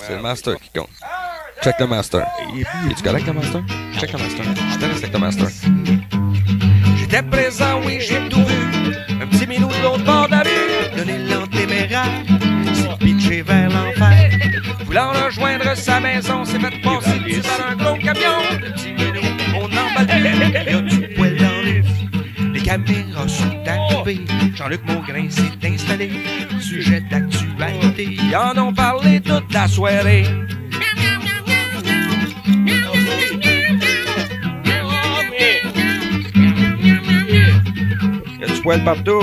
C'est le master qui compte. Check le master. Es-tu correct le master? Check le master. Je te avec le master. J'étais présent, oui, j'ai tout vu. Un petit minou de l'autre bord de la rue. Donner l'antéméraire. S'est pitché vers l'enfer. Voulant rejoindre sa maison, s'est fait passer dessus par un gros camion. Le petit minou, on emballe caméras sont arrivées. Jean-Luc Maugrain s'est installé. Sujet d'actualité. Ils en ont parlé toute la soirée. Il y a du poil partout.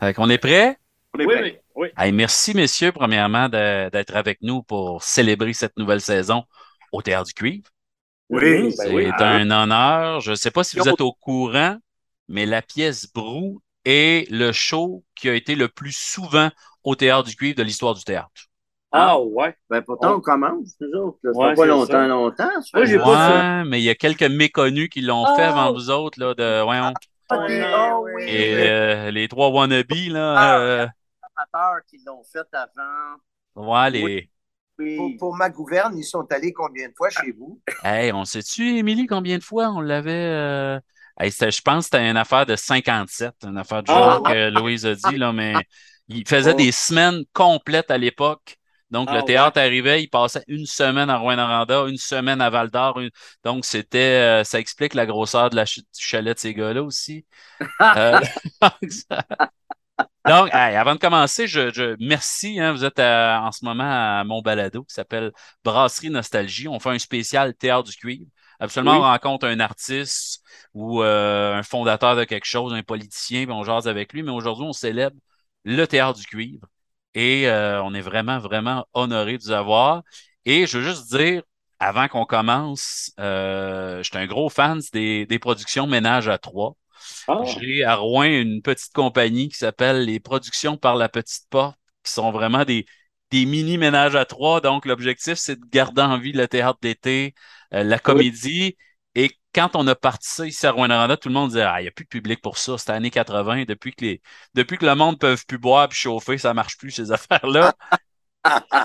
Fait qu'on est prêt? Oui, oui, oui. Hey, merci, messieurs, premièrement, d'être avec nous pour célébrer cette nouvelle saison au Théâtre du Cuivre. Oui, C'est ben oui. un honneur. Je ne sais pas si vous êtes au courant, mais la pièce Brou est le show qui a été le plus souvent au Théâtre du Cuivre de l'histoire du théâtre. Ah, ouais. Ben, pourtant, on commence, nous autres. là. Ouais, pas longtemps, ça. longtemps. ça Moi, j'ai pas ça. Ouais, mais il y a quelques méconnus qui l'ont fait avant vous autres, là, de, Ah, ah oui, et, les euh, les trois wannabes, là, Ah, euh, amateurs qui l'ont fait avant. ouais, les... Oui. Pour, pour ma gouverne, ils sont allés combien de fois chez vous? Hey, on sait-tu, Émilie, combien de fois on l'avait... euh, hey, je pense que c'était une affaire de 57, une affaire du Ah. genre que Louise a dit, là, mais il faisait Oh. des semaines complètes à l'époque. Donc, Ah, le théâtre arrivait, il passait une semaine à Rouen-Noranda, une semaine à Val-d'Or. une- Donc, c'était... euh, ça explique la grosseur de la ch- du chalet de ces gars-là aussi. Euh, Donc, hey, avant de commencer, je, je- merci. hein, vous êtes à- en ce moment à mon balado qui s'appelle Brasserie Nostalgie. On fait un spécial théâtre du cuivre. Absolument, Oui. on rencontre un artiste ou euh, un fondateur de quelque chose, un politicien, puis on jase avec lui. Mais aujourd'hui, on célèbre le théâtre du cuivre. Et euh, on est vraiment, vraiment honoré de vous avoir. Et je veux juste dire, avant qu'on commence, euh, je suis un gros fan des, des productions Ménage à trois. Ah, J'ai à Rouen une petite compagnie qui s'appelle les Productions par la Petite Porte, qui sont vraiment des, des mini ménages à trois. Donc, l'objectif, c'est de garder en vie le théâtre d'été, euh, la comédie. Et quand on a parti ça ici à Rouen-Noranda, tout le monde disait Ah, il n'y a plus de public pour ça. C'était années 80. Depuis que, les, depuis que le monde ne peut plus boire et chauffer, ça ne marche plus, ces affaires-là.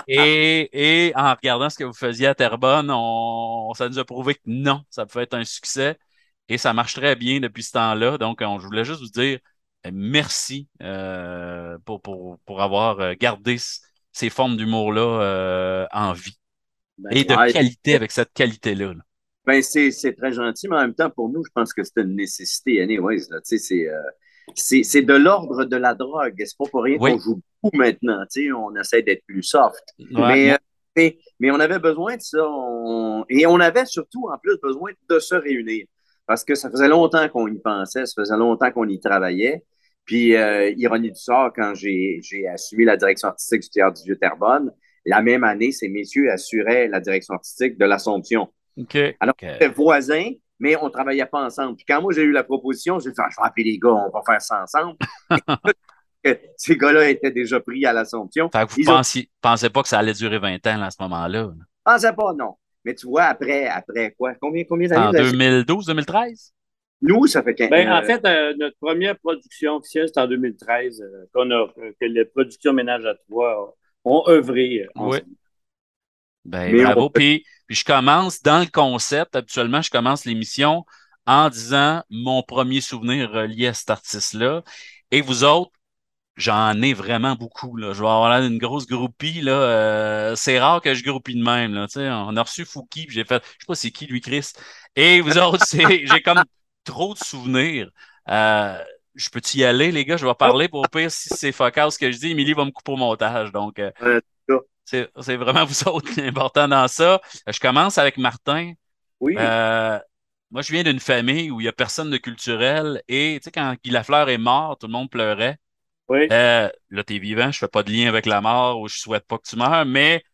Et, et en regardant ce que vous faisiez à Terrebonne, on, ça nous a prouvé que non, ça peut être un succès. Et ça marche très bien depuis ce temps-là. Donc, on- je voulais juste vous dire euh, merci euh, pour, pour, pour avoir euh, gardé ces formes d'humour-là euh, en vie. Ben, Et de ouais. qualité avec cette qualité-là. là. Ben, c'est, c'est très gentil, mais en même temps, pour nous, je pense que c'est une nécessité, anyways. Là. Tu sais, C'est, euh, c'est, c'est de l'ordre de la drogue. C'est pas pour rien Oui. qu'on joue beaucoup maintenant. Tu sais, On essaie d'être plus soft. Ouais. Mais, mais, mais on avait besoin de ça. on- Et on avait surtout, en plus, besoin de se réunir. Parce que ça faisait longtemps qu'on y pensait, ça faisait longtemps qu'on y travaillait. Puis, euh, ironie du sort, quand j'ai, assumé la direction artistique du Théâtre du Vieux-Terrebonne, la même année, ces messieurs assuraient la direction artistique de l'Assomption. OK. Alors, OK. on était voisins, mais on ne travaillait pas ensemble. Puis quand moi, j'ai eu la proposition, j'ai dit, Ah, je vais appeler les gars, on va faire ça ensemble. Ces gars-là étaient déjà pris à l'Assomption. Fait que vous ont- pensiez, pensez pas que ça allait durer 20 ans là, à ce moment-là. là? pensaient pas, non. Mais tu vois, après, après quoi? Combien, combien En d'années? avez- 2012, 2013? Nous, ça fait 15 Ben, en fait, euh, notre première production officielle, c'est en 2013, euh, qu'on a, que les productions Ménage à trois ont œuvré. euh, Oui. Ben, Mais bravo. on- Puis, puis je commence dans le concept. Habituellement, je commence l'émission en disant mon premier souvenir relié à cet artiste-là. Et vous autres, j'en ai vraiment beaucoup. Là. Je vais avoir l'air d'une grosse groupie. Là. Euh, c'est rare que je groupie de même. Là. Tu sais, On a reçu Fouki, puis j'ai fait, je sais pas c'est qui lui, Chris. Et vous autres, c'est, j'ai comme trop de souvenirs. Euh, je peux-tu y aller, les gars? Je vais parler pour pire si c'est focal ce que je dis. Émilie va me couper au montage. Donc, euh, c'est c'est vraiment vous autres qui est important dans ça. Je commence avec Martin. Oui. Euh, moi, je viens d'une famille où il n'y a personne de culturel. Et tu sais, quand Guy Lafleur est mort, tout le monde pleurait. Oui. Euh, là, t'es vivant, je fais pas de lien avec la mort ou je souhaite pas que tu meurs, mais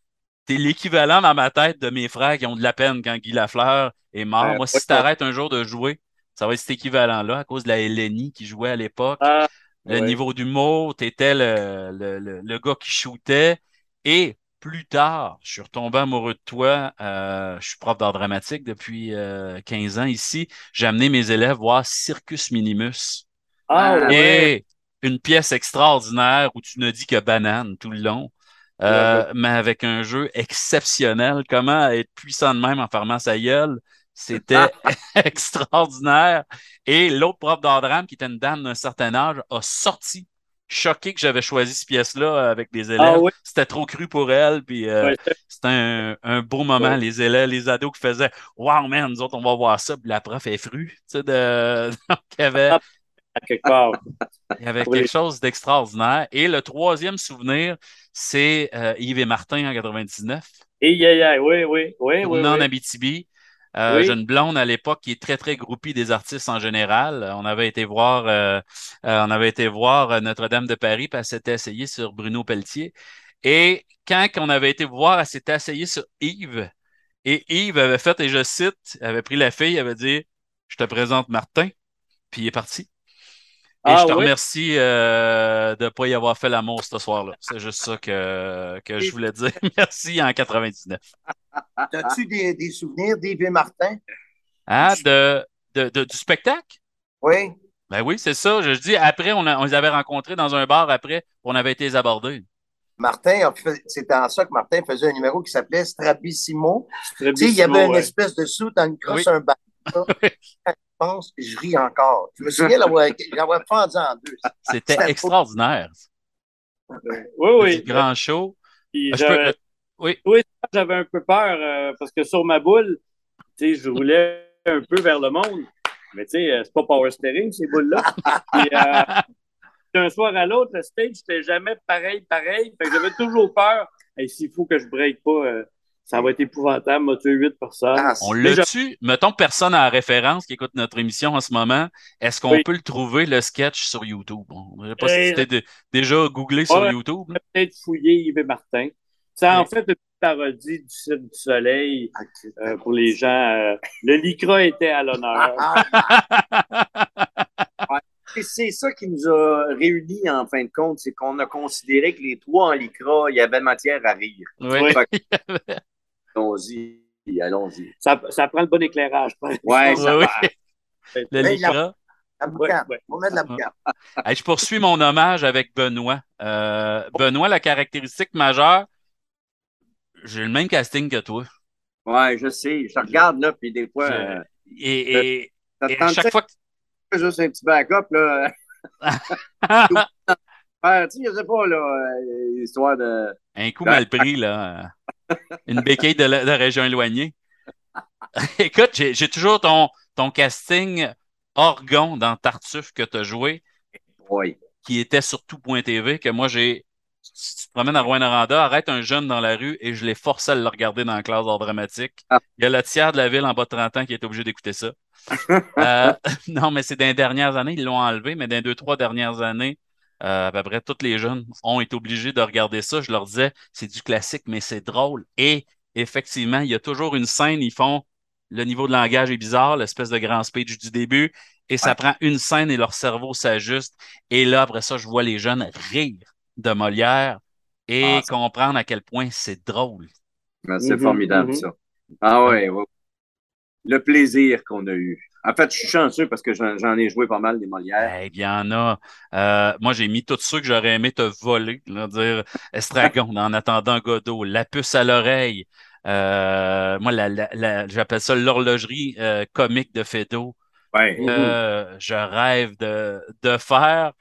t'es l'équivalent dans ma tête de mes frères qui ont de la peine quand Guy Lafleur est mort. Euh, Moi, si t'arrêtes un jour de jouer, ça va être cet équivalent-là à cause de la Hélénie qui jouait à l'époque. Ah, Le ouais. niveau d'humour, t'étais le, le, le, le gars qui shootait. Et plus tard, je suis retombé amoureux de toi. Euh, je suis prof d'art dramatique depuis euh, 15 ans ici. J'ai amené mes élèves voir Circus Minimus Ah, Ah, ouais. Une pièce extraordinaire où tu ne dis que banane tout le long, euh, mais avec un jeu exceptionnel. Comment être puissant de même en fermant sa gueule? C'était extraordinaire. Et l'autre prof d'art drame, qui était une dame d'un certain âge, a sorti, choqué que j'avais choisi cette pièce-là euh, avec les élèves. Ah. C'était trop cru pour elle. Puis euh, Ouais, c'était un, un beau moment. Ouais. Les élèves, les ados qui faisaient Wow, man, nous autres, on va voir ça. Puis la prof est frue. Tu sais, de... Donc, il y avait, à quelque part. il y avait quelque chose d'extraordinaire. Et le troisième souvenir, c'est euh, Yves et Martin en 99. Et yeah, yeah, oui, oui, oui, oui. En oui. Abitibi. Euh, Oui. J'ai une blonde à l'époque qui est très, très groupie des artistes en général. On avait été voir, euh, euh, on avait été voir Notre-Dame de Paris, puis elle s'était essayée sur Bruno Pelletier. Et quand on avait été voir, elle s'était essayée sur Yves. Et Yves avait fait, et je cite, avait pris la fille, avait dit Je te présente Martin, puis il est parti. Et Ah, je te oui? remercie euh, de ne pas y avoir fait l'amour ce soir-là. C'est juste ça que, que je voulais dire. Merci en 99. As-tu des, des souvenirs d'Yves et Martin? Ah, de, de, de- du spectacle? Oui. Ben oui, c'est ça. Je dis, après, on, a- on les avait rencontrés dans un bar après, on avait été les aborder. Martin, a fait- c'était en ça que Martin faisait un numéro qui s'appelait Strabissimo. Tu sais, il y avait une ouais. espèce de sou dans une crosse, Oui. un bas. Je pense, je ris encore. Je me souviens l'avoir l'avoir fendu en deux. C'était extraordinaire. Oui, Du oui. grand show. Puis Ah, peux- j'avais- oui. j'avais un peu peur euh, parce que sur ma boule, tu sais, je roulais un peu vers le monde. Mais tu sais, euh, c'est pas power steering, ces boules-là. Puis, euh, d'un soir à l'autre, le stage, c'était jamais pareil, pareil. Fait que j'avais toujours peur. Et s'il faut que je break pas, euh, ça va être épouvantable, m'a tué huit personnes. Ah, On l'a tu Mettons personne à référence qui écoute notre émission en ce moment. Est-ce qu'on Oui. peut le trouver, le sketch, sur YouTube? Bon, je ne sais pas Euh, si c'était de- déjà googlé sur Ouais. YouTube. peut-être fouiller Yves et Martin. C'est en Oui. fait une parodie du Cirque du Soleil euh, pour les gens. euh, le Lycra était à l'honneur. Et c'est ça qui nous a réunis en fin de compte, c'est qu'on a considéré que les trois en lycra, il y avait matière à rire. Oui. Allons-y, allons-y. Ça, ça prend le bon éclairage. exemple. Ouais, ça Oui, va. oui. Le Lycra. Ouais, ouais. On met de la boucane. Hey, je poursuis mon hommage avec Benoît. Euh, Benoît, la caractéristique majeure, j'ai le même casting que toi. Ouais, je sais. Je te regarde là, puis des fois, Je- euh, Et, et- ça te et à chaque fois que. juste un petit backup, là? Tu sais, je sais pas, là, euh, histoire de. Un coup mal pris, là. Une béquille de, la- de région éloignée. Écoute, j'ai toujours ton, ton casting Orgon dans Tartuffe que tu as joué, Oui. qui était sur tout.tv, que moi j'ai. Si tu te promènes à Rouen-Noranda, arrête un jeune dans la rue et je l'ai forcé à le regarder dans la classe d'art dramatique. Ah. Il y a le tiers de la ville en bas de 30 ans qui est obligé d'écouter ça. Euh, non, mais c'est dans les dernières années, ils l'ont enlevé, mais dans les deux, trois dernières années, euh, à peu près tous les jeunes ont été obligés de regarder ça. Je leur disais, c'est du classique, mais c'est drôle. Et effectivement, il y a toujours une scène, ils font le niveau de langage est bizarre, l'espèce de grand speech du début, et ça Ouais. prend une scène et leur cerveau s'ajuste. Et là, après ça, je vois les jeunes rire de Molière et Ah, comprendre à quel point c'est drôle. Ben, C'est Mhm, formidable, mhm. ça. Ah ouais, ouais. Le plaisir qu'on a eu. En fait, je suis chanceux parce que j'en ai joué pas mal des Molières. Eh bien, il y en a. Euh, moi, j'ai mis tous ceux que j'aurais aimé te voler. Là, dire Estragon, en attendant Godot, La puce à l'oreille. Euh, moi, la, la- la- j'appelle ça l'horlogerie euh, comique de Fedo. Ouais. Je rêve de, de faire.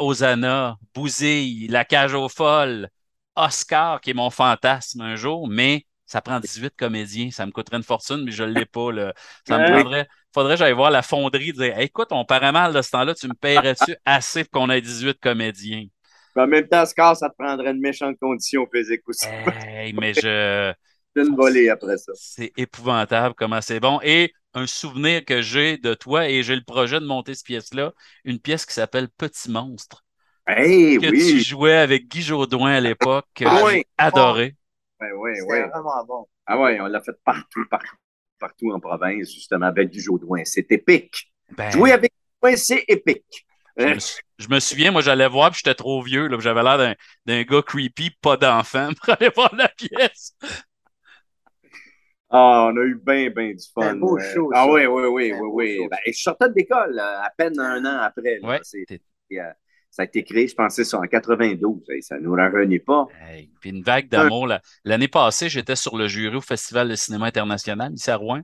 Osana, Bouzille, La cage aux folles, Oscar, qui est mon fantasme un jour, mais ça prend 18 comédiens. Ça me coûterait une fortune, mais je ne l'ai pas. Là. Ça me prendrait. Faudrait que j'aille voir la fonderie et dire Hey, écoute, on paraît mal de ce temps-là, tu me paierais-tu assez pour qu'on ait 18 comédiens? Mais en même temps, Scar, ça te prendrait une méchante condition physique aussi. Hey, mais je. C'est une volée après ça. C'est épouvantable comment c'est bon. Et un souvenir que j'ai de toi, et j'ai le projet de monter cette pièce-là, une pièce qui s'appelle Petit Monstre, Hey, que tu jouais avec Guy Jourdouin à l'époque, que Ah j'ai oui. Ouais, ouais, C'était ouais. vraiment bon. Ah ouais, on l'a fait partout, partout, partout en province, justement, avec du Jodoin. C'est épique. Ben, Jouer avec Jodoin, c'est épique. je, me, sou- je me souviens, moi, j'allais voir, puis j'étais trop vieux, j'avais l'air d'un, d'un gars creepy, pas d'enfant, pour aller voir la pièce. Ah, on a eu bien, bien du fun. un beau Euh, show, Ah ça. oui, oui, oui, oui, oui. Ben, je sortais de l'école euh, à peine un an après. là. Ouais. Ça a été créé, je pensais, ça, en 92. Hey, Ça ne nous rajeunit pas. Hey, puis une vague d'amour. L'année passée, j'étais sur le jury au Festival de cinéma international ici à Rouen.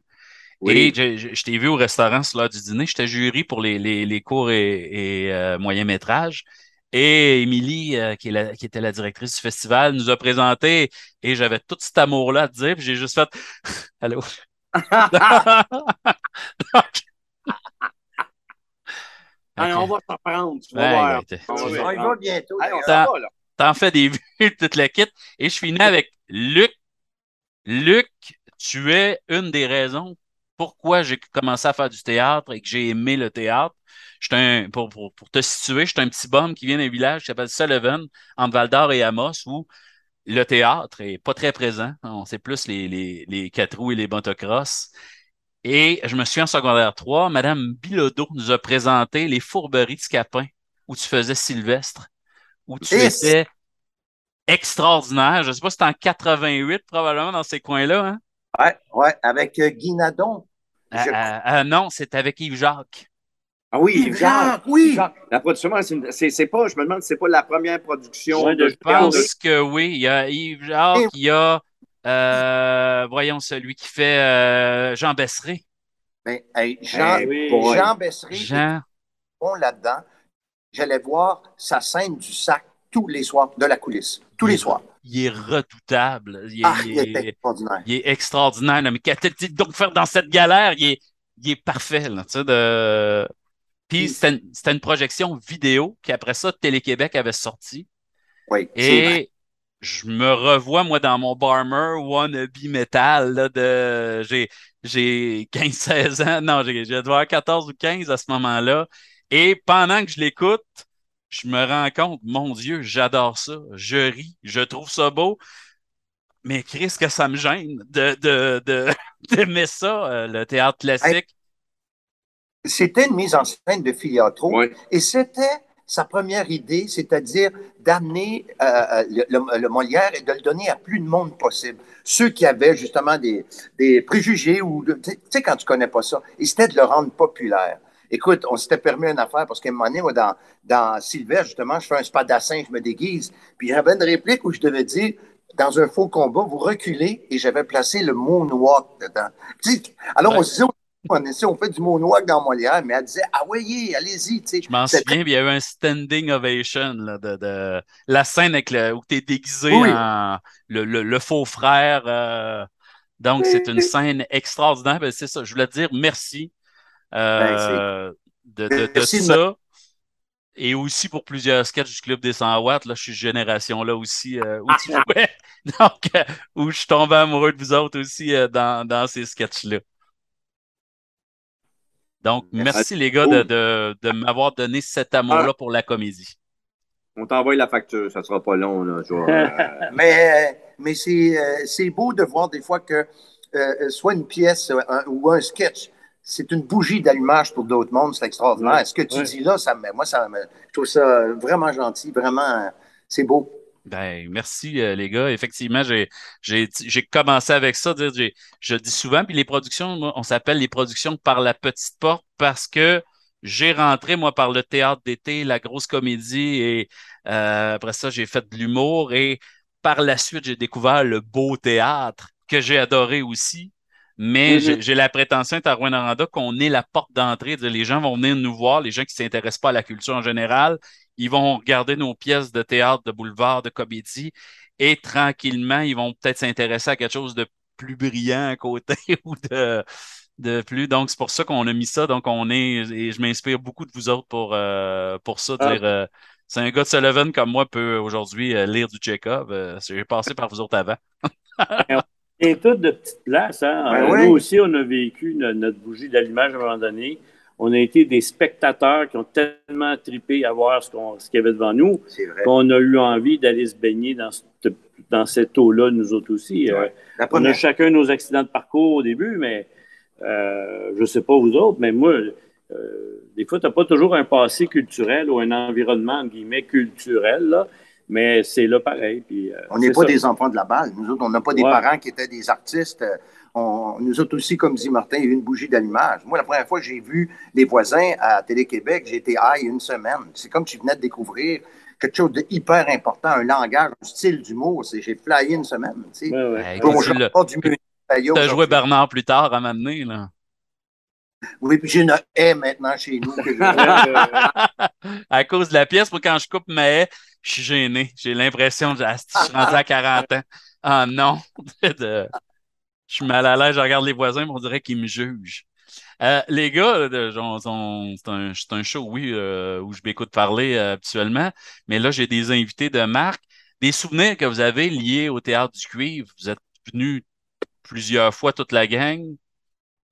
Oui. Et je, je- je t'ai vu au restaurant sur l'heure du dîner. J'étais jury pour les, les, les courts et, et, euh, moyens métrages. Et Émilie, euh, qui, est la- qui était la directrice du festival, nous a présenté et j'avais tout cet amour-là à te dire. Puis j'ai juste fait Allô? On va s'en prendre, tu vas voir. On va On s'en y va prendre. bientôt. T'en fais des vues, toute la kit. Et je finis avec Luc. Luc, tu es une des raisons pourquoi j'ai commencé à faire du théâtre et que j'ai aimé le théâtre. Un, pour, pour, pour te situer, j'étais un petit bum qui vient d'un village qui s'appelle Sullivan, entre Val d'Or et Amos, où le théâtre est pas très présent. On sait plus les, les, les quatre roues et les motocross. Et je me suis en secondaire 3, Madame Bilodeau nous a présenté les fourberies de Scapin, où tu faisais Sylvestre, où tu Et étais extraordinaire. Je ne sais pas si c'était en 88, probablement, dans ces coins-là. Hein? Ouais, ouais, avec euh, Guy Nadon. Ah, Je- ah, ah, non, c'est avec Yves Jacques. Ah oui, Yves Jacques. Oui. Jacques. La production, c'est pas, je me demande si c'est pas la première production Ouais, de de- Je pense que oui. Il y a Yves Jacques, il y a, euh, voyons, celui qui fait euh, Jean Besseret. Mais, hey, Jean, Hey, oui. boy. Jean bon là-dedans. J'allais voir sa scène du sac tous les soirs, de la coulisse. Tous les soirs. Il est redoutable. Il est, Ah, il il est- était extraordinaire. il est extraordinaire. là. Mais qu'a-t-il donc faire dans cette galère? Il est, il est parfait. Là, tu sais, de... Puis c'était une, c'était une projection vidéo qu'après ça, Télé-Québec avait sorti. Oui. Et je me revois, moi, dans mon Barmer wannabe metal. Là, de... J'ai, j'ai 15-16 ans. Non, j'ai, j'ai dû avoir 14 ou 15 à ce moment-là. Et pendant que je l'écoute, je me rends compte, mon Dieu, j'adore ça. Je ris, je trouve ça beau. Mais Chris, que ça me gêne de, de, de, d'aimer ça, euh, le théâtre classique. C'était une mise en scène de Filiatro. Ouais. Et c'était sa première idée, c'est-à-dire d'amener euh, le, le- le Molière et de le donner à plus de monde possible. Ceux qui avaient justement des, des préjugés ou, de- tu sais- quand tu connais pas ça. Et c'était de le rendre populaire. Écoute, on s'était permis une affaire parce qu'à un moment donné, moi, dans, dans Sylvestre, justement, je fais un spadassin, je me déguise. Puis j'avais une réplique où je devais dire, dans un faux combat, vous reculez et j'avais placé le moonwalk dedans. Tu sais, alors, on se disait, on, essaie, on fait du moonwalk dans Molière, mais elle disait, ah oui, allez-y, tu sais. Je m'en souviens, il y a eu un standing ovation là, de, de la scène avec le, où tu es déguisé Oui. en le, le- le faux frère. euh, donc, c'est une scène extraordinaire. Ben, c'est ça, je voulais te dire merci euh, de, de, de Ben, de ça. Et aussi pour plusieurs sketchs du Club des 100 watts. Là, je suis génération là aussi euh, où tu jouais. Donc, euh, où je suis tombé amoureux de vous autres aussi euh, dans, dans ces sketchs-là. Donc, merci les gars de, de, de m'avoir donné cet amour-là pour la comédie. On t'envoie la facture, ça sera pas long. Là, euh, Mais, mais c'est euh, c'est beau de voir des fois que euh, soit une pièce euh, un- ou un sketch, c'est une bougie d'allumage pour d'autres mondes, c'est extraordinaire. Ouais, Ce que tu ouais. dis là, ça me, moi, ça me, je trouve ça vraiment gentil, vraiment, euh, c'est beau. Ben, merci euh, les gars. Effectivement, j'ai commencé avec ça. dire, je dis souvent, puis les productions, moi, on s'appelle les productions par la petite porte parce que j'ai rentré, moi, par le théâtre d'été, la grosse comédie, et euh, après ça, j'ai fait de l'humour. Et par la suite, j'ai découvert le beau théâtre que j'ai adoré aussi. Mais j'ai j'ai la prétention à Rouen-Noranda qu'on est la porte d'entrée. de- Les gens vont venir nous voir, les gens qui ne s'intéressent pas à la culture en général, ils vont regarder nos pièces de théâtre, de boulevard, de comédie, et tranquillement, ils vont peut-être s'intéresser à quelque chose de plus brillant à côté ou de, de plus. Donc, c'est pour ça qu'on a mis ça. Donc, on est, et je m'inspire beaucoup de vous autres pour, euh, pour ça. Ah. Dire, euh, c'est un gars de Sullivan comme moi peut aujourd'hui euh, lire du Chekhov. Euh, J'ai passé par vous autres avant. Et toutes de petites places. Hein? Ben oui. Nous aussi, on a vécu no- notre bougie d'allumage à un moment donné. On a été des spectateurs qui ont tellement tripé à voir ce qu'on- ce qu'il y avait devant nous qu'on a eu envie d'aller se baigner dans, cette- dans cette eau-là, nous autres aussi. Euh, on a chacun nos accidents de parcours au début, mais euh, je ne sais pas vous autres, mais moi, euh, des fois, tu n'as pas toujours un passé culturel ou un environnement, guillemets, culturel, là, mais c'est là pareil. Puis, on n'est pas ça. des enfants de la balle. Nous autres, on n'a pas des parents qui étaient des artistes. On, nous autres aussi, comme dit Martin, il y a eu une bougie d'allumage. Moi, la première fois que j'ai vu les voisins à Télé-Québec, j'ai été high une semaine. C'est comme si je venais de découvrir quelque chose de hyper important, un langage, un style d'humour. J'ai flyé une semaine. Tu sais. Ouais, ouais. Hey, Bon, écoute, je tu t'as joué Bernard plus tard à m'amener, là. Oui, puis j'ai une haie maintenant chez nous. que je- à cause de la pièce, moi, quand je coupe ma haie, je suis gêné. J'ai l'impression que je suis rendu à 40 ans. Ah non! De- Je suis mal à l'aise, je regarde les voisins, mais on dirait qu'ils me jugent. Euh, les gars, c'est un, show, oui, euh, où je m'écoute parler euh, habituellement, mais là, j'ai des invités de marque. Des souvenirs que vous avez liés au Théâtre du Cuivre. Vous êtes venus plusieurs fois, toute la gang?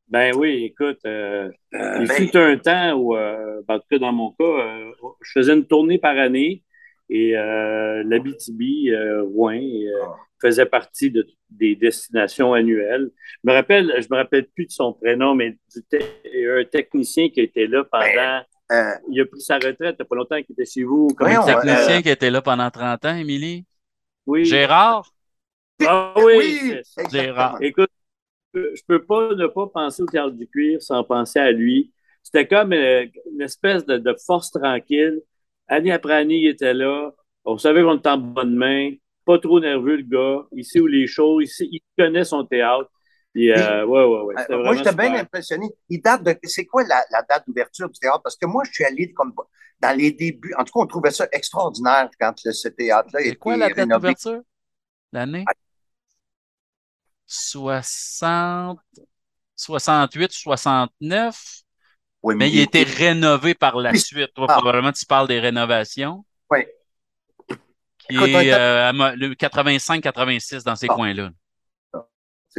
Ben oui, écoute, euh, Euh, il ben, fut un temps où, euh, ben, en tout cas dans mon cas, euh, je faisais une tournée par année et euh, l'Abitibi, euh, Rouen, euh, faisait partie de, des destinations annuelles. Je me rappelle, je me rappelle plus de son prénom, mais du te- il y a un technicien qui était là pendant. euh, il a pris sa retraite, il n'y a pas longtemps qu'il était chez vous. Il s'appelait? Technicien qui était là pendant 30 ans, Émilie? Oui. Gérard? Ah oui. Gérard. Écoute, je peux pas ne pas penser au théâtre du cuir sans penser à lui. C'était comme euh, une espèce de, de force tranquille. Année après année, il était là. On savait qu'on était en bonne main. Pas trop nerveux, le gars. Il sait où les choses. Il, sait- il connaît son théâtre. Puis, euh, ouais, ouais, ouais. Euh, moi, j'étais bien impressionné. Il date de. C'est quoi la, la date d'ouverture du théâtre? Parce que moi, je suis allé comme dans les débuts. En tout cas, on trouvait ça extraordinaire quand le- ce théâtre-là C'est était quoi la date d'ouverture? L'année? 60, 68, 69. Oui, Mais il a été rénové par la Oui. suite. Toi, Ah. probablement, tu parles des rénovations. Oui. Qui Écoute, on est était- euh, 85-86 dans ces Ah. coins-là.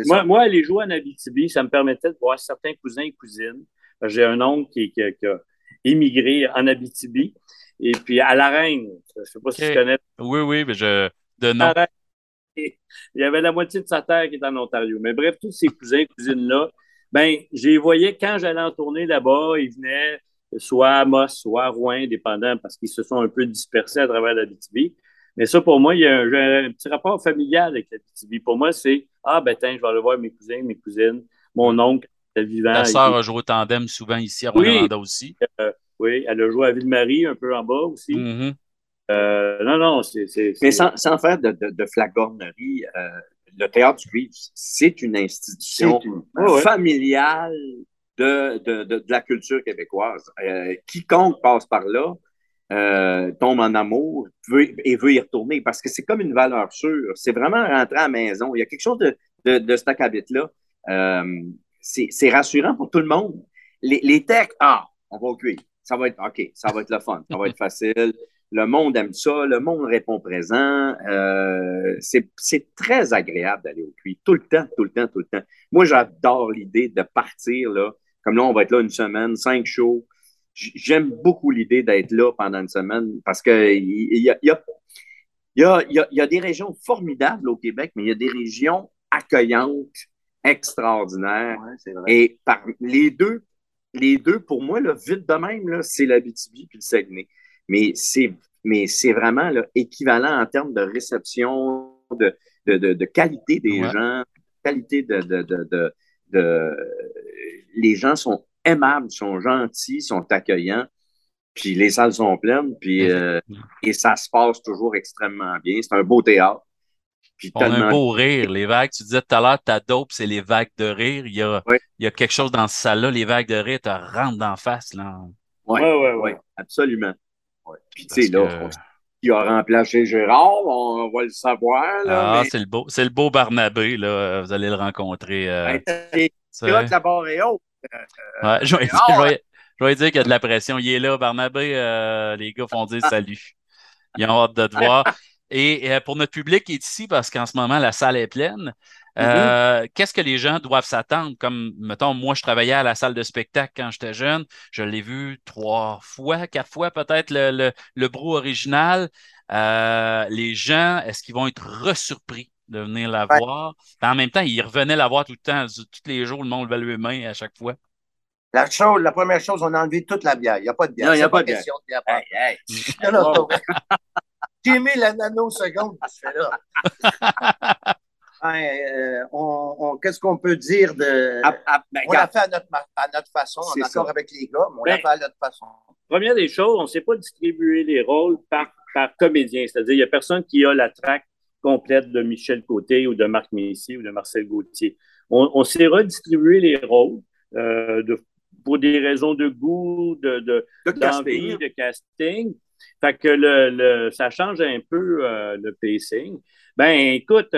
Moi, moi, aller jouer en Abitibi, ça me permettait de voir certains cousins et cousines. J'ai un oncle qui, qui- qui a émigré en Abitibi. Et puis à La Reine, je ne sais pas si tu connais Oui, oui, mais je. De nom. Il y avait la moitié de sa terre qui est en Ontario. Mais bref, tous ces cousins et cousines-là, ben, je les voyais quand j'allais en tournée là-bas, ils venaient soit à Amos, soit à Rouen, dépendant, parce qu'ils se sont un peu dispersés à travers l'Abitibi. Mais ça, pour moi, il y a un, petit rapport familial avec l'Abitibi. Pour moi, c'est Ah, ben, tiens, je vais aller voir mes cousins, mes cousines, mon oncle, était vivant. Ta il- sœur a joué au tandem souvent ici à Oui. Rwanda aussi. Oui, elle a joué à Ville-Marie, un peu en bas aussi. Mhm. Euh, non, non, c'est. c'est- Mais c'est- sans, sans faire de, de, de flagornerie, euh, le théâtre du Cuivre, c'est une institution une- ouais. familiale de, de, de, de la culture québécoise. Euh, quiconque passe par là euh, tombe en amour veut, et veut y retourner parce que c'est comme une valeur sûre. C'est vraiment rentrer à la maison. Il y a quelque chose de, de, de acabit-là. Euh, c'est c'est rassurant pour tout le monde. Les, les techs, ah, on va au cuivre. Ça va être OK, ça va être le fun, ça va être facile. Le monde aime ça, le monde répond présent. Euh, c'est très agréable d'aller au cuivre, tout le temps, tout le temps, tout le temps. Moi, j'adore l'idée de partir là. Comme là, on va être là une semaine, cinq shows. J'aime beaucoup l'idée d'être là pendant une semaine parce que il il y a, y, a, y, a, y des régions formidables au Québec, mais il y a des régions accueillantes, extraordinaires. Ouais, c'est vrai. Et par les deux, les deux, pour moi, là, vite de même, c'est l'Abitibi puis le Saguenay. Mais c'est, mais c'est vraiment là, équivalent en termes de réception, de, de, de, de qualité des Ouais. gens, qualité de, de, de, de, de- Les gens sont aimables, sont gentils, sont accueillants. Puis les salles sont pleines, puis euh, et ça se passe toujours extrêmement bien. C'est un beau théâtre. Puis On a un beau rire, les vagues. Tu disais tout à l'heure, ta dope, c'est les vagues de rire. Il y a, Oui. il y a quelque chose dans cette salle-là, les vagues de rire te rentrent d'en face. Là. Ouais, Ouais, ouais, ouais, ouais. absolument. Ouais. Puis tu Parce sais, là, que- on- qui a remplacé Gérard, on va le savoir. Là, Ah, mais c'est le beau, c'est le beau Barnabé, là. Vous allez le rencontrer. euh, Ben, c'est la barre est haute. Ouais, je, vais, Gérard, je vais- je vais dire qu'il y a de la pression. Il est là, Barnabé. euh, les gars font dire salut. Ils ont hâte de te voir. Et euh, pour notre public qui est ici, parce qu'en ce moment, la salle est pleine, euh, qu'est-ce que les gens doivent s'attendre? Comme, mettons, moi, je travaillais à la salle de spectacle quand j'étais jeune. Je l'ai vu trois fois, quatre fois peut-être, le, le, le brou original. Euh, les gens, est-ce qu'ils vont être resurpris de venir la Ouais. voir? En même temps, ils revenaient la voir tout le temps. Tous les jours, le monde levait les mains à chaque fois. La, chose, la première chose, on a enlevé toute la bière. Il n'y a pas de bière. Non, il y a C'est pas de bière. question de bière. Hey, hey. Non, non, c'est pas vrai. J'ai aimé la nanoseconde tu fais là. Ben, euh, on, on- qu'est-ce qu'on peut dire de. Ah, ah, ben, on l'a fait à notre, à notre façon, en accord ça. avec les gars, mais on l'a Ben, fait à notre façon. Première des choses, on ne sait pas distribuer les rôles par, par comédien. C'est-à-dire, il n'y a personne qui a la traque complète de Michel Côté ou de Marc Messier ou de Marcel Gauthier. On, on sait redistribuer les rôles euh, de, pour des raisons de goût, de, de, de d'envie, casting. de casting. Fait que le, le- ça change un peu euh, le pacing. Ben, écoute,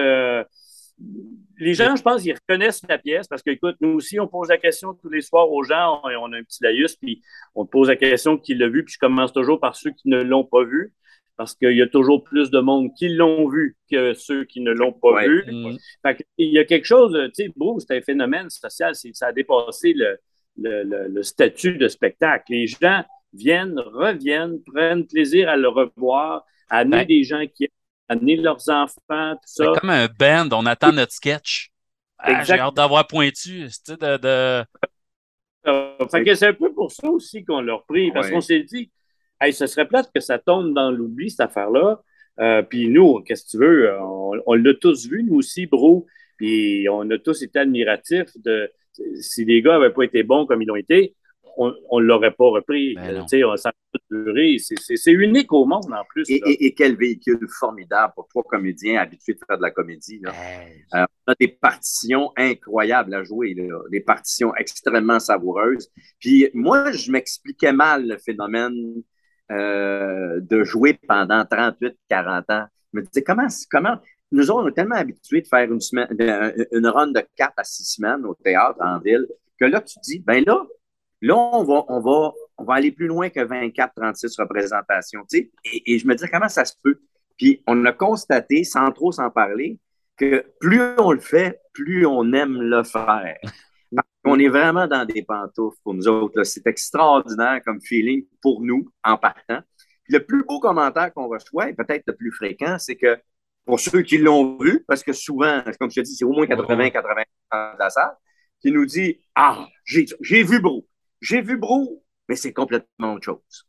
les gens, je pense, ils reconnaissent la pièce parce que, écoute, nous aussi, on pose la question tous les soirs aux gens. On, on a un petit laïus, puis on pose la question qui l'a vu, puis je commence toujours par ceux qui ne l'ont pas vu parce qu'il y a toujours plus de monde qui l'ont vu que ceux qui ne l'ont pas Ouais. vu. Mm. Fait il y a quelque chose, tu sais, Bruce, c'est un phénomène social, ça a dépassé le, le, le- le statut de spectacle. Les gens viennent, reviennent, prennent plaisir à le revoir, à amener Ben- des gens qui amener leurs enfants, tout C'est ça. comme un band, on attend notre sketch. Ah, J'ai hâte d'avoir pointu. tu sais, De, de... Euh, fait que c'est un peu pour ça aussi qu'on l'a repris, parce Ouais. qu'on s'est dit, hey, ce serait plate que ça tombe dans l'oubli, cette affaire-là. Euh, puis nous, qu'est-ce que tu veux, on, on l'a tous vu, nous aussi, bro, puis on a tous été admiratifs de si les gars n'avaient pas été bons comme ils l'ont été, on ne l'aurait pas repris. Ben Euh, on- ça C'est- unique au monde en plus. Et, là. et- et quel véhicule formidable pour trois comédiens habitués de faire de la comédie. là. Hey, Euh, on a des partitions incroyables à jouer, là, des partitions extrêmement savoureuses. Puis moi, je m'expliquais mal le phénomène euh, de jouer pendant 38, 40 ans. Je me disais, comment, comment? Nous autres, on est tellement habitués de faire une, semaine, une run de 4 à 6 semaines au théâtre, en ville, que là, tu dis, ben là, là, on va, on va, on va aller plus loin que 24, 36 représentations. Et, et je me disais, comment ça se peut? Puis on a constaté, sans trop s'en parler, que plus on le fait, plus on aime le faire. On est vraiment dans des pantoufles pour nous autres. C'est extraordinaire comme feeling pour nous en partant. Puis le plus beau commentaire qu'on reçoit, et peut-être le plus fréquent, c'est que pour ceux qui l'ont vu, parce que souvent, comme je te dis, c'est au moins 80-80 de la salle, qui nous dit Ah, j'ai vu Bro. J'ai vu Bro, mais c'est complètement autre chose.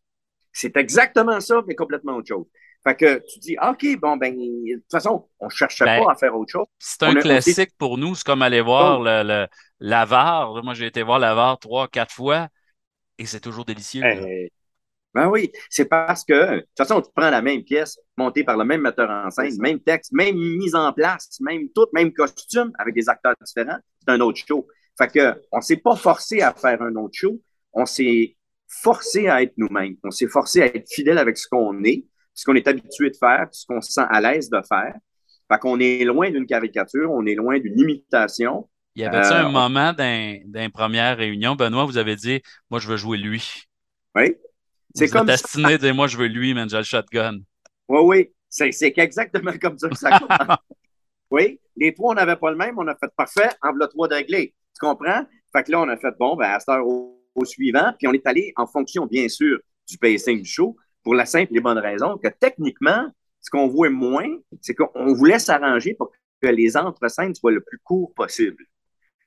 C'est exactement ça, mais complètement autre chose. Fait que tu dis, OK, bon, ben, de toute façon, on ne cherchait Ben, pas à faire autre chose. C'est un on classique pour nous. C'est comme aller voir Oh. le, l'Avare. Moi, j'ai été voir l'Avare trois, quatre fois et c'est toujours délicieux. Eh, Ben oui, c'est parce que, de toute façon, tu prends la même pièce, montée par le même metteur en scène, même texte, même mise en place, même tout, même costume, avec des acteurs différents, c'est un autre show. Fait que, on s'est pas forcé à faire un autre show, on s'est forcé à être nous-mêmes, on s'est forcé à être fidèle avec ce qu'on est, ce qu'on est habitué de faire, ce qu'on se sent à l'aise de faire. Fait qu'on est loin d'une caricature, on est loin d'une imitation. Il y avait-tu Euh, un on- moment dans, dans les premières réunions, Benoît, vous avez dit Moi, je veux jouer lui. Oui? C'est comme êtes ça. de dire Moi, je veux lui, man, j'ai le shotgun. Oui, oui, c'est c'est exactement comme ça que ça commence. oui, les trois, on n'avait pas le même, on a fait parfait, en voilà trois réglés. Tu comprends? Fait que là, on a fait bon, ben, à cette heure au, suivant, puis on est allé en fonction, bien sûr, du pacing du show, pour la simple et bonne raison que techniquement, ce qu'on voit moins, c'est qu'on voulait s'arranger pour que les entre-scènes soient le plus court possible,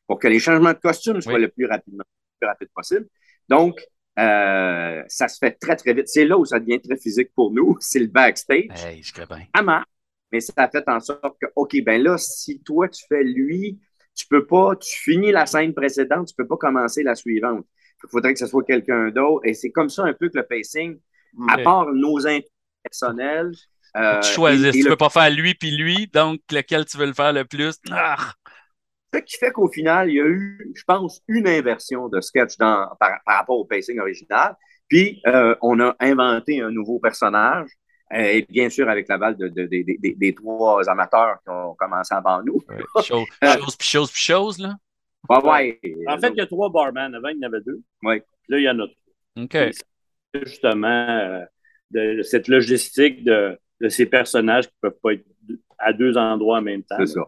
pour que les changements de costume soient Oui. le plus rapidement, le plus rapide possible. Donc, euh, ça se fait très, très vite. C'est là où ça devient très physique pour nous, c'est le backstage Hey, je crois bien. à marche, mais ça a fait en sorte que, OK, ben là, si toi, tu fais lui, tu peux pas, tu finis la scène précédente, tu peux pas commencer la suivante. Il faudrait que ce soit quelqu'un d'autre. Et c'est comme ça un peu que le pacing, à part nos intérêts personnels. euh, tu choisis. et- et tu le- peux pas faire lui puis lui, donc lequel tu veux le faire le plus? Ah! Ce qui fait qu'au final, il y a eu, je pense, une inversion de sketch dans, par, par rapport au pacing original. Puis, euh, on a inventé un nouveau personnage. euh, et bien sûr, avec l'aval de, de- de- de- des trois amateurs qui ont commencé avant nous. Ouais. Chose, Euh, chose puis chose puis chose, là. Ouais, ouais. En fait, il y a trois barman. Avant, il y en avait deux. Oui. Là, il y en a trois. OK. Et justement euh, de cette logistique de, de ces personnages qui ne peuvent pas être à deux endroits en même temps. C'est ça.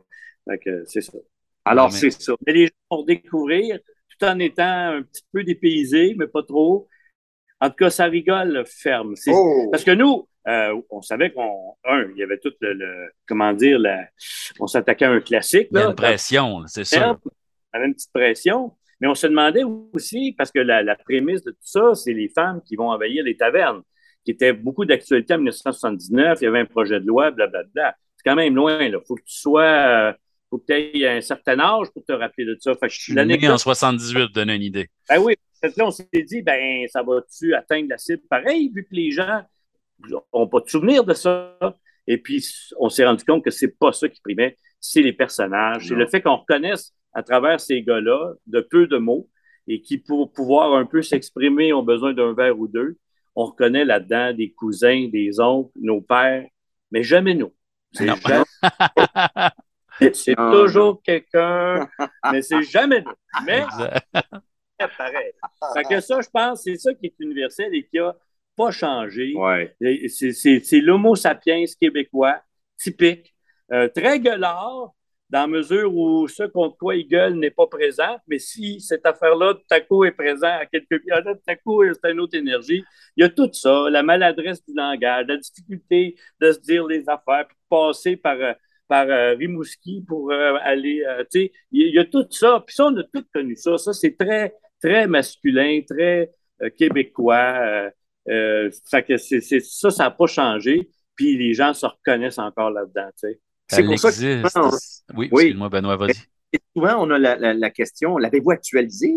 Fait que c'est ça. Alors, Ouais, mais- c'est ça. Mais les gens vont découvrir tout en étant un petit peu dépaysés, mais pas trop. En tout cas, ça rigole ferme. C'est- Oh! Parce que nous, euh, on savait qu'on. Un, il y avait tout le. le- comment dire, la, on s'attaquait à un classique. Il y a Là, une pression, c'est sûr. On avait une petite pression. Mais on se demandait aussi, parce que la, la prémisse de tout ça, c'est les femmes qui vont envahir les tavernes, qui était beaucoup d'actualité en 1979. Il y avait un projet de loi, blablabla. C'est quand même loin. Il faut que tu sois euh, faut que tu aies un certain âge pour te rappeler de ça. Fait que Je suis né en 78, pour donner une idée. Ben oui, fait que là, on s'est dit, ben, ça va-tu atteindre la cible pareil, vu que les gens n'ont pas de souvenir de ça? Et puis, on s'est rendu compte que c'est pas ça qui primait, c'est les personnages. C'est le fait qu'on reconnaisse à travers ces gars-là de peu de mots et qui, pour pouvoir un peu s'exprimer, ont besoin d'un verre ou deux. On reconnaît là-dedans des cousins, des oncles, nos pères, mais jamais nous. C'est jamais- Ah, toujours quelqu'un, mais c'est jamais nous. Mais pareil. Fait que ça, je pense, c'est ça qui est universel et qui n'a pas changé. Ouais. C'est l'homo sapiens québécois, typique, euh, très gueulard, dans la mesure où ce contre quoi il gueule n'est pas présent, mais si cette affaire-là, tout à coup, est présent à quelques pieds, tout à coup, c'est une autre énergie. Il y a tout ça, la maladresse du langage, la difficulté de se dire les affaires, puis de passer par, euh, par euh, Rimouski pour euh, aller, euh, tu sais, il y, a- tout ça. Puis ça, on a tout connu ça. Ça, c'est très, très masculin, très euh, québécois. fait que c'est- ça, ça n'a pas changé. Puis les gens se reconnaissent encore là-dedans, tu sais. C'est pour ça que souvent, Oui, Oui. excuse-moi, Benoît, vas-y. Et souvent, on a la, la- la question, l'avez-vous actualisé?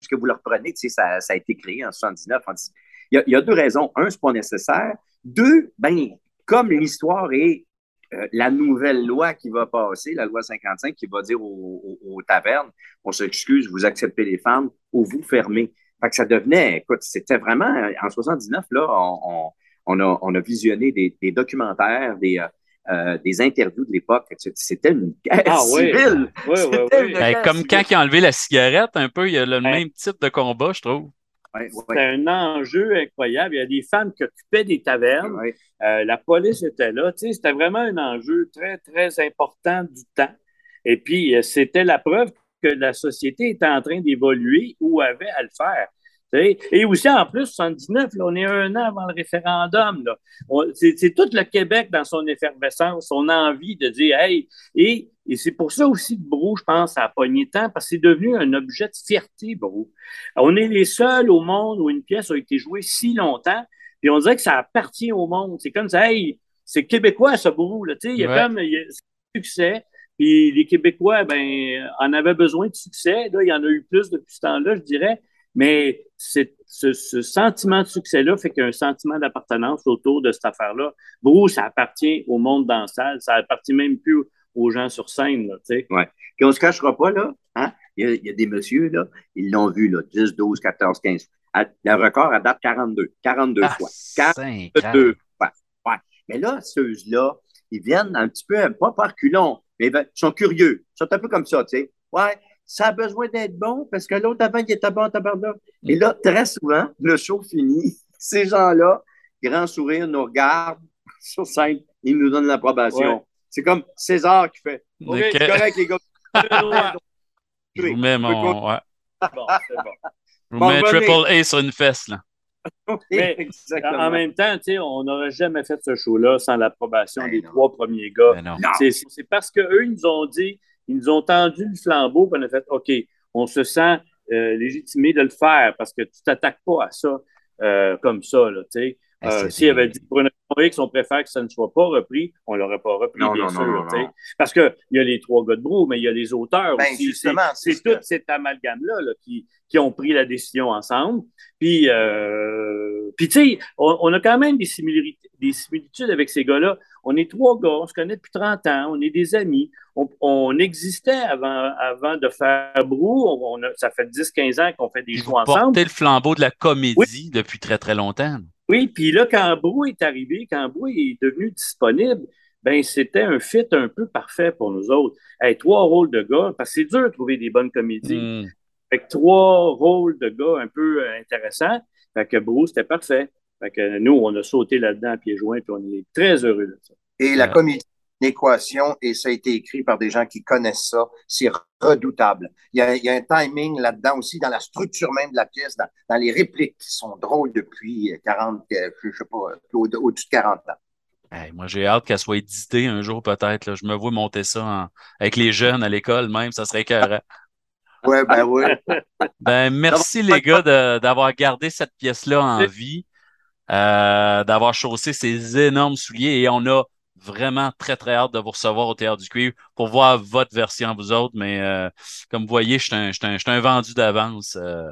Puisque vous le reprenez, tu sais, ça, ça a été créé en 79. en 10 Il, y a, il y a deux raisons. Un, c'est pas nécessaire. Deux, ben, comme l'histoire est euh, la nouvelle loi qui va passer, la loi 55, qui va dire aux, aux- aux tavernes, on s'excuse, vous acceptez les femmes ou vous fermez. Fait que ça devenait, écoute, c'était vraiment, en 79, là, on, on- on a, on a visionné des, des documentaires, des, euh, euh, des interviews de l'époque. C'était une guerre Ah civile. Oui, oui, C'était oui. une Ben, guerre comme civile. quand il a enlevé la cigarette, un peu, il y a le Ouais. même type de combat, je trouve. Ouais, C'était un enjeu incroyable. Il y a des femmes qui occupaient des tavernes. ouais. Euh, la police était là. Tu sais, c'était vraiment un enjeu très, très important du temps. Et puis, euh, c'était la preuve que la société était en train d'évoluer ou avait à le faire. Et aussi, en plus, 79, là, on est un an avant le référendum. C'est tout le Québec dans son effervescence, son envie de dire Hey, et, et c'est pour ça aussi que Brou, je pense, a pogné tant, parce que c'est devenu un objet de fierté, Brou. On est les seuls au monde où une pièce a été jouée si longtemps, puis on dirait que ça appartient au monde. C'est comme ça, hey, c'est québécois, ce Brou. Là, tu sais, il y a Ouais. comme il y a succès. Puis les Québécois, ben, en avaient besoin de succès. Là, il y en a eu plus depuis ce temps-là, je dirais. Mais ce, ce sentiment de succès-là fait qu'il y a un sentiment d'appartenance autour de cette affaire-là. Brou, ça appartient au monde dans la salle, ça appartient même plus aux gens sur scène. Là, tu sais. Puis on se cachera pas, là. Hein? Il, y a, il y a des messieurs, là, ils l'ont vu, là, 10, 12, 14, 15. À- le record à date 42. 42 Ah, fois. cinq 42 ans. fois. Ouais. Mais là, ceux-là, ils viennent un petit peu, pas par culon, mais ben, ils sont curieux. Ils sont un peu comme ça, tu sais. Ouais, ça a besoin d'être bon parce que l'autre avant, il était bon, tabarnak. Et là, très souvent, le show finit. Ces gens-là, grand sourire, nous regardent sur scène, ils nous donnent l'approbation. Ouais. C'est comme César qui fait. OK, Ok. c'est correct, les gars. Je vous mets mon. Ouais. Bon, c'est bon. Je vous Bon, mets triple A sur une fesse, là. Mais, Exactement. En même temps, on n'aurait jamais fait ce show-là sans l'approbation Ben des non. trois premiers gars. Ben c'est parce qu'eux, ils nous ont dit, ils nous ont tendu le flambeau, puis on a fait OK, on se sent euh, légitimé de le faire parce que tu t'attaques pas à ça euh, comme ça, là, tu sais. Ben, Euh, S'il avait dit pour une raison X, on préfère que ça ne soit pas repris, on l'aurait pas repris, Non, bien non, sûr. non. Parce qu'il y a les trois gars de Brou, mais il y a les auteurs Ben, aussi. justement, C'est c'est c'est ce tout que- cet amalgame-là là, qui, qui ont pris la décision ensemble. Puis, euh, puis tu sais, on, on a quand même des similarités, des similitudes avec ces gars-là. On est trois gars, on se connaît depuis 30 ans, on est des amis. On, on existait avant, avant de faire Brou. On, on a- ça fait 10-15 ans qu'on fait des Puis shows vous ensemble. portez le flambeau de la comédie depuis très, très longtemps. Oui, puis là, quand Brou est arrivé, quand Brou est devenu disponible, ben c'était un fit un peu parfait pour nous autres. Hey, trois rôles de gars, parce que c'est dur de trouver des bonnes comédies. Hmm. Fait que trois rôles de gars un peu euh, intéressants. Fait que Brou, c'était parfait. Fait que nous, on a sauté là-dedans à pieds joints, puis on est très heureux de ça. Et la Ouais. comédie, équation, et ça a été écrit par des gens qui connaissent ça, c'est redoutable. Il y, a, il y a un timing là-dedans aussi, dans la structure même de la pièce, dans, dans les répliques qui sont drôles depuis 40, euh, je sais pas, au- au-dessus de 40 ans. Hey, moi, j'ai hâte qu'elle soit éditée un jour, peut-être. là. Je me vois monter ça en- avec les jeunes à l'école, même. Ça serait écœurant. Ouais, ben oui. Ben, merci, les gars, de- d'avoir gardé cette pièce-là en vie, euh, d'avoir chaussé ces énormes souliers. Et on a vraiment très, très hâte de vous recevoir au Théâtre du Cuivre pour voir votre version, vous autres. Mais euh, comme vous voyez, je suis un, je suis un- je suis un vendu d'avance. euh.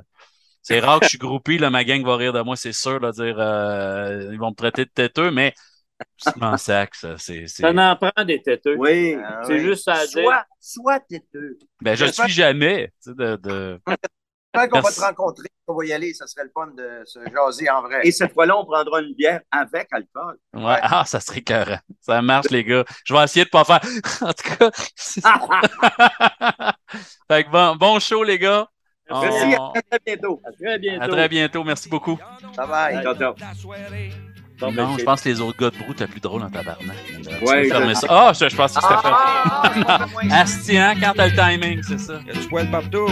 c'est rare que je suis groupé, là, ma gang va rire de moi, c'est sûr, là, dire euh, ils vont me traiter de têteux, mais je m'en sac, ça. C'est, c'est- Ça en prend des têteux. Oui. Ah, C'est oui. juste ça à dire. Soit, soit têteux. Ben, je le suis jamais. tu sais, De, de... Quand on va te rencontrer, on va y aller, ça serait le fun de se jaser en vrai. Et cette fois-là, on prendra une bière avec alcool. Ouais. Ah, ça serait carré. Ça marche, les gars. Je vais essayer de pas faire. en tout cas. c'est ça. fait que bon, bon show, les gars. On- Merci, à très bientôt. À très bientôt. À très bientôt. Merci beaucoup. Bye bye. Ciao, ciao. Bon, ben, non, je pense que les autres gars de brou, t'as plus drôle dans ta barnaque. Ouais, fermer je- ça. Ah, je, je pense que c'était fait. Ah, ah, ah, ah, ah, ah, Asti, hein, quand t'as le timing, c'est ça. Il y a du poil partout.